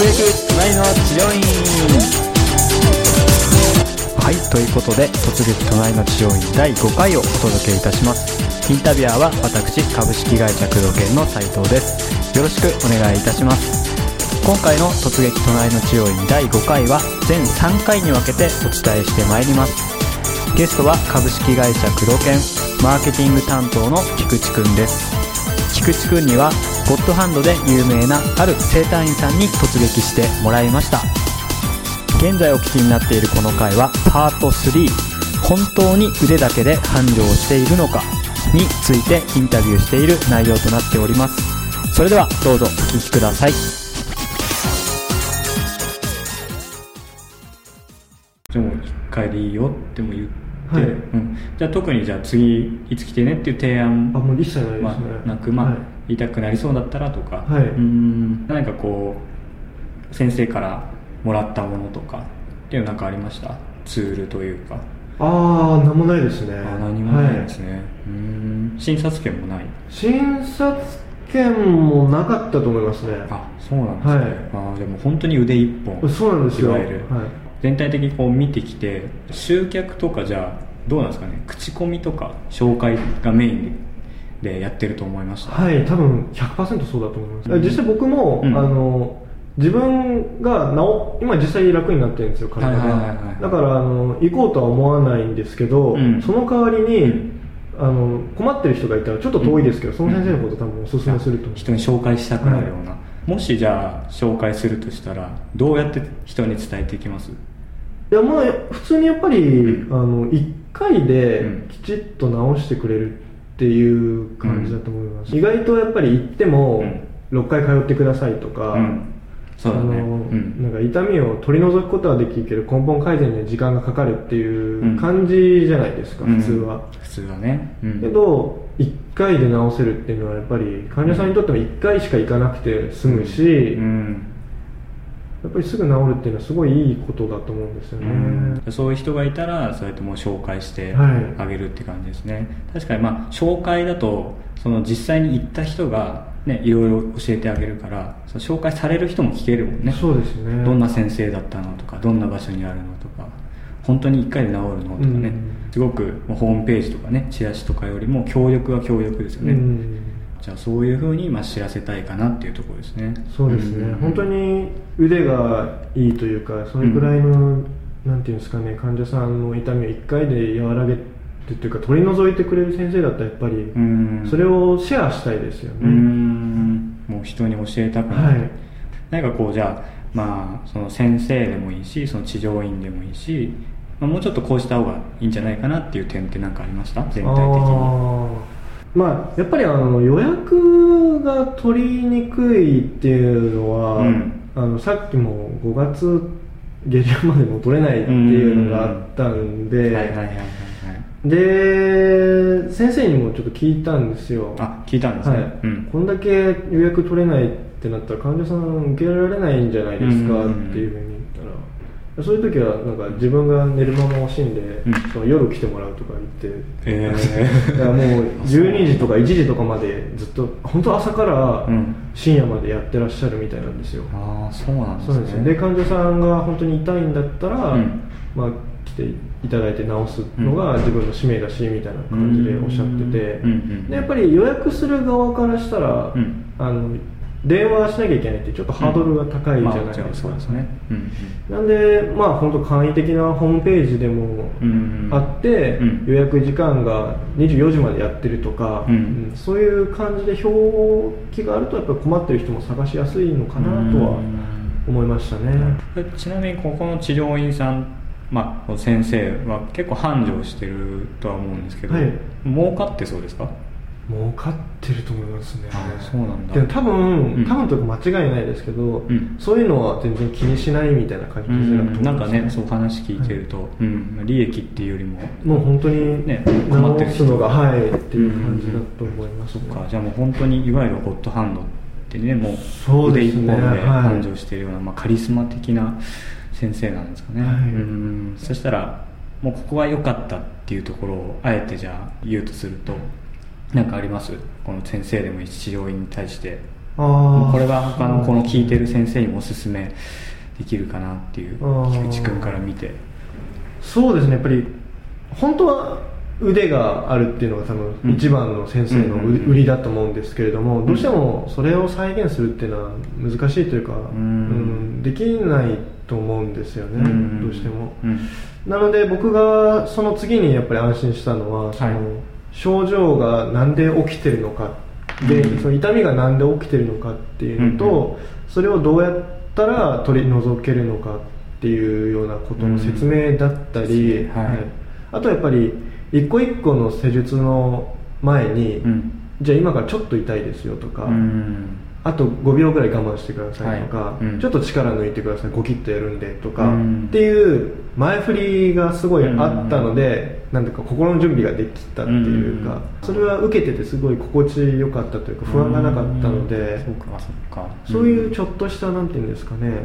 隣の治療院はいということで突撃隣の治療院第5回をお届けいたします。インタビュアーは私株式会社工藤研の斉藤です。よろしくお願いいたします。今回の突撃隣の治療院第5回は全3回に分けてお伝えしてまいります。ゲストは株式会社工藤研マーケティング担当の菊池くんです。菊池くんにはゴッドハンドで有名なある整体院さんに突撃してもらいました。現在お聞きになっているこの回はパート3本当に腕だけで繁盛しているのかについてインタビューしている内容となっております。それではどうぞお聞きください。でも1回でいいよっても言って、はい。うん、じゃあ特にじゃあ次いつ来てねっていう提案あもう一切ないですね、まあ、なく、まあはい。言いたくなりそうだったらとか、はい。うん。何かこう先生からもらったものとかっていうのなんかありました？ツールというか。ああ何もないですね。あ何もないですはい。ね、うん。診察券もない？診察券もなかったと思いますね。あそうなんですね、はい。あでも本当に腕一本そうなんですよ。いわゆる、はい全体的にこう見てきて集客とかじゃあどうなんですかね口コミとか紹介がメインでやってると思いました。はい、多分100%そうだと思います、うん。実際僕も、うん。あの自分が治今実際楽になってるんですよ体が、はいはいはいはいだからあの行こうとは思わないんですけど、うん。その代わりに、うん。あの困ってる人がいたらちょっと遠いですけど、その先生のこと多分おすすめすると人に紹介したくなるような、もしじゃあ紹介するとしたらどうやって人に伝えていきます？いやまあ普通にやっぱり、うん。あの1回でうん。きちっと治してくれるっていう感じだと思います、意外とやっぱり行っても、6回通ってくださいとか、うん。そうだね。あのうん。なんか痛みを取り除くことはできるけど根本改善には時間がかかるっていう感じじゃないですか、うん。普通は、普通はね、うん。けど1回で治せるっていうのはやっぱり患者さんにとっても1回しか行かなくて済むし、うんやっぱりすぐ治るっていうのはすごいいいことだと思うんですよね、うん。そういう人がいたらそうやってもう紹介してはい。あげるって感じですね、確かにまあ紹介だとその実際に行った人がねいろいろ教えてあげるからその紹介される人も聞けるもんね。そうですね。どんな先生だったのとかどんな場所にあるのとか本当に1回で治るのとかね、うん。すごくホームページとかねチラシとかよりも協力は協力ですよね、うんじゃあそういうふうにまあ知らせたいかなっていうところですね。そうですね、ん本当に腕がいいというかそれくらいの、なんていうんですかね患者さんの痛みを1回で和らげてというか取り除いてくれる先生だったらやっぱり、うん。それをシェアしたいですようね、んもう人に教えたくなる、はい。何かこうじゃあまあその先生でもいいしその治療院でもいいし、まあ、もうちょっとこうした方がいいんじゃないかなっていう点って何かありました？全体的にまあやっぱりあの予約が取りにくいっていうのは、うん。あのさっきも5月下旬までも取れないっていうのがあったんで、で先生にもちょっと聞いたんですよ。あ聞いたんですね、はい。うん。こんだけ予約取れないってなったら患者さん受けられないんじゃないですかうんっていうふうにそういう時はなんか自分が寝る間も惜しんで、ん。その夜来てもらうとか言ってえだからもう12時とか1時とかまでずっと本当朝からうん。深夜までやってらっしゃるみたいなんですよ、ああそうなんですね。ですよ。で患者さんが本当に痛いんだったら、うん。まあ、来ていただいて治すのが自分の使命だしみたいな感じでおっしゃってて、うん。うん。でやっぱり予約する側からしたら、うん。あの電話しなきゃいけないってちょっとハードルが高いじゃないまあもちろんですか、そうですね。うんなんでまあ本当簡易的なホームページでもうんあって、うん。予約時間が24時までやってるとか、そういう感じで表記があるとやっぱり困ってる人も探しやすいのかなとは思いましたね、うん。ちなみにここの治療院さんまあ、先生は結構繁盛してるとは思うんですけど、はい。儲かってそうですか？儲かってると思いますね。あそうなんだ。でも多分、うん。多分というか間違いないですけど、ん。そういうのは全然気にしないみたいな感じうだと思います、ん。なんかねそう話聞いてると、うん、利益っていうよりももう本当にね困ってる人。のがはいっていう感じだと思います、そっか。じゃあもう本当にいわゆるホットハンドってねもうそうですね。腕一本ではい。繁盛しているような、まあ、カリスマ的な先生なんですかね、はい。うん。そしたらもうここは良かったっていうところをあえてじゃあ言うとすると何かあります？この先生でもいいし治療院に対してこれは他のこの聞いてる先生にもおすすめできるかなっていう菊池君から見て。そうですね。やっぱり本当は腕があるっていうのが多うん。分一番の先生の売りだと思うんですけれども、どうしてもそれを再現するっていうのは難しいというか、うん。できないと思うんですよね、ん。どうしても、うん。なので僕がその次にやっぱり安心したのはその、はい症状がなんで起きてるのかで、うん。その痛みがなんで起きてるのかっていうのと、うんうそれをどうやったら取り除けるのかっていうようなことの説明だったり、うん。はい。あとやっぱり一個一個の施術の前に、うん。じゃあ今からちょっと痛いですよとか、うんあと5秒ぐらい我慢してくださいとか、はい。うん。ちょっと力抜いてくださいゴキッとやるんでとか、うん。っていう前振りがすごいあったので、なんていうか心の準備ができたっていうか、うん。それは受けててすごい心地よかったというか不安がなかったので、うんそうかそうか。そういうちょっとしたなんていうんですかね、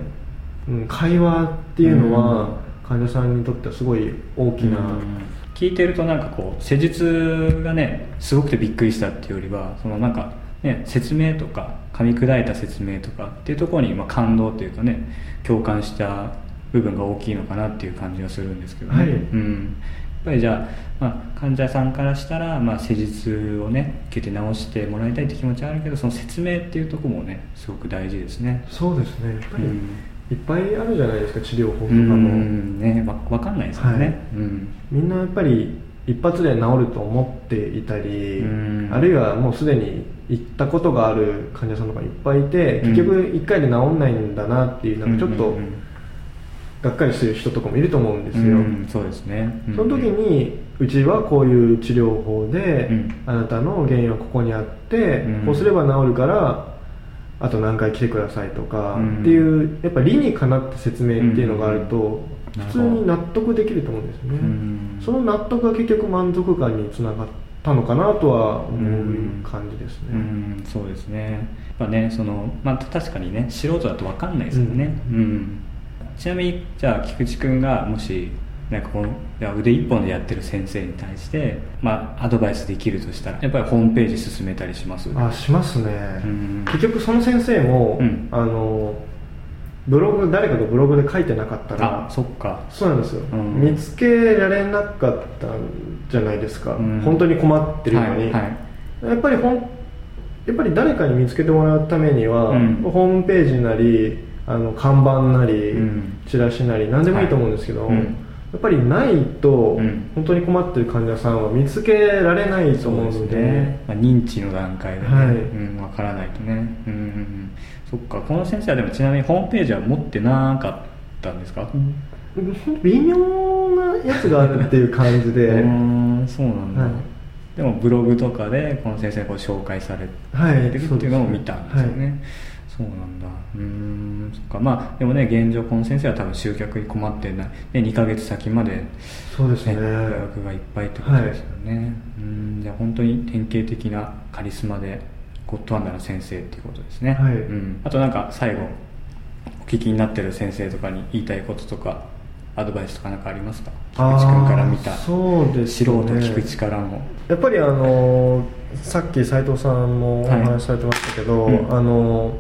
うん、会話っていうのは患者さんにとってはすごい大きな、うん。聞いてるとなんかこう施術がねすごくてびっくりしたっていうよりはそのなんかね説明とか噛み砕いた説明とかっていうところにまあ感動っていうかね共感した部分が大きいのかなっていう感じがするんですけどね、はい。うん、やっぱりじゃあ、まあ、患者さんからしたら、まあ、施術をね受けて治してもらいたいって気持ちはあるけどその説明っていうところもねすごく大事ですね。そうですね。やっぱりうん。いっぱいあるじゃないですか治療法とうかも。ん。ねわ分かんないですよね、はい。うん。みんなやっぱり一発で治ると思っていたり、うん。あるいはもうすでに行ったことがある患者さんとかいっぱいいて、うん。結局1回で治んないんだなっていうなんかちょっとがっかりしてる人とかもいると思うんですよ、うんそうですね、うん。その時にうちはこういう治療法で、うんあなたの原因はここにあって、うんこうすれば治るからあと何回来てくださいとか、うん。っていうやっぱ理にかなった説明っていうのがあると、うん。普通に納得できると思うんですよね、うん。その納得が結局満足感につながったのかなとは思う感じですね、うん。そうですね。やっぱねその、まあ、確かにね素人だと分かんないですよね、うん。ちなみにじゃあ菊池君がもしなんかこの腕一本でやってる先生に対して、まあ、アドバイスできるとしたらやっぱりホームページ進めたりしますあしますね、うん。結局その先生も、うん。あのブログ誰かがブログで書いてなかったらあそっか。そうなんですよ、うん。見つけられなかったんじゃないですか、うん。本当に困ってるのに、はいはい。やっぱりほんやっぱり誰かに見つけてもらうためには、うん。ホームページなりあの看板なり、うん。チラシなり何でもいいと思うんですけど、はいうんやっぱりないと、うん。本当に困ってる患者さんは見つけられないと思うので。ね、まあ、認知の段階でね、はい。うん、分からないとね、うんうんうん、そっか。この先生はでもちなみにホームページは持ってなかったんですか、微妙なやつがあるっていう感じで、うーんそうなんだ、はい。でもブログとかでこの先生がこう紹介されてはいるっていうのを見たんですよね、はい。そうなんだ。うーんそっか。まあでもね現状この先生は多分集客に困ってない、ね、2ヶ月先までそうですね。ね、予約がいっぱいってことですよね、うん。じゃあ本当に典型的なカリスマでゴッドハンダーの先生っていうことですね、はい。うん、あとなんか最後お聞きになってる先生とかに言いたいこととかアドバイスとかなんかありますか？菊池君から見た。そうですね。素人菊池からのやっぱりあのさっき斉藤さんもお話しされてましたけど、はい。うん。あの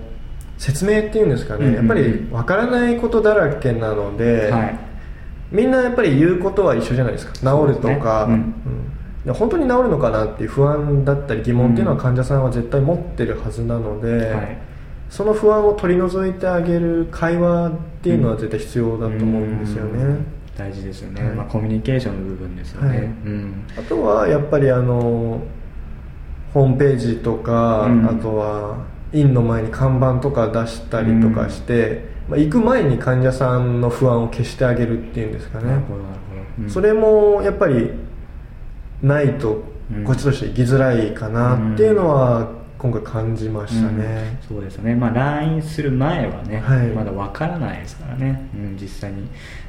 説明っていうんですかね、うんうんうん。やっぱりわからないことだらけなので、はい。みんなやっぱり言うことは一緒じゃないですか。治るとか、ねうん。本当に治るのかなっていう不安だったり疑問っていうのは患者さんは絶対持ってるはずなので、はい。その不安を取り除いてあげる会話っていうのは絶対必要だと思うんですよね、うん大事ですよね、はい。まあ、コミュニケーションの部分ですよね、あとはやっぱりあのホームページとか、うん。あとは院の前に看板とか出したりとかして、まあ、行く前に患者さんの不安を消してあげるっていうんですかね、それもやっぱりないとうん。こっちとして行きづらいかなっていうのは今回感じましたね、うんそうですね、まあ、来院する前はね、はい。まだわからないですからね、うん、実際に。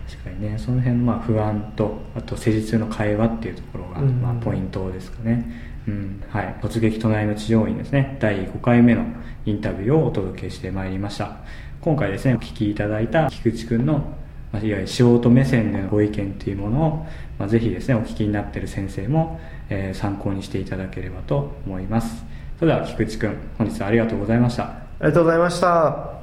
確かにね。その辺のまあ不安とあと施術の会話っていうところがうん。まあポイントですかね、うんはい、突撃隣の治療院ですね。第5回目のインタビューをお届けしてまいりました。今回ですねお聞きいただいた菊池くんのまあいわゆる素人目線でのご意見っていうものを、まあ、ぜひですねお聞きになっている先生も、えー参考にしていただければと思いますそれでは菊池くん本日はありがとうございました。ありがとうございました。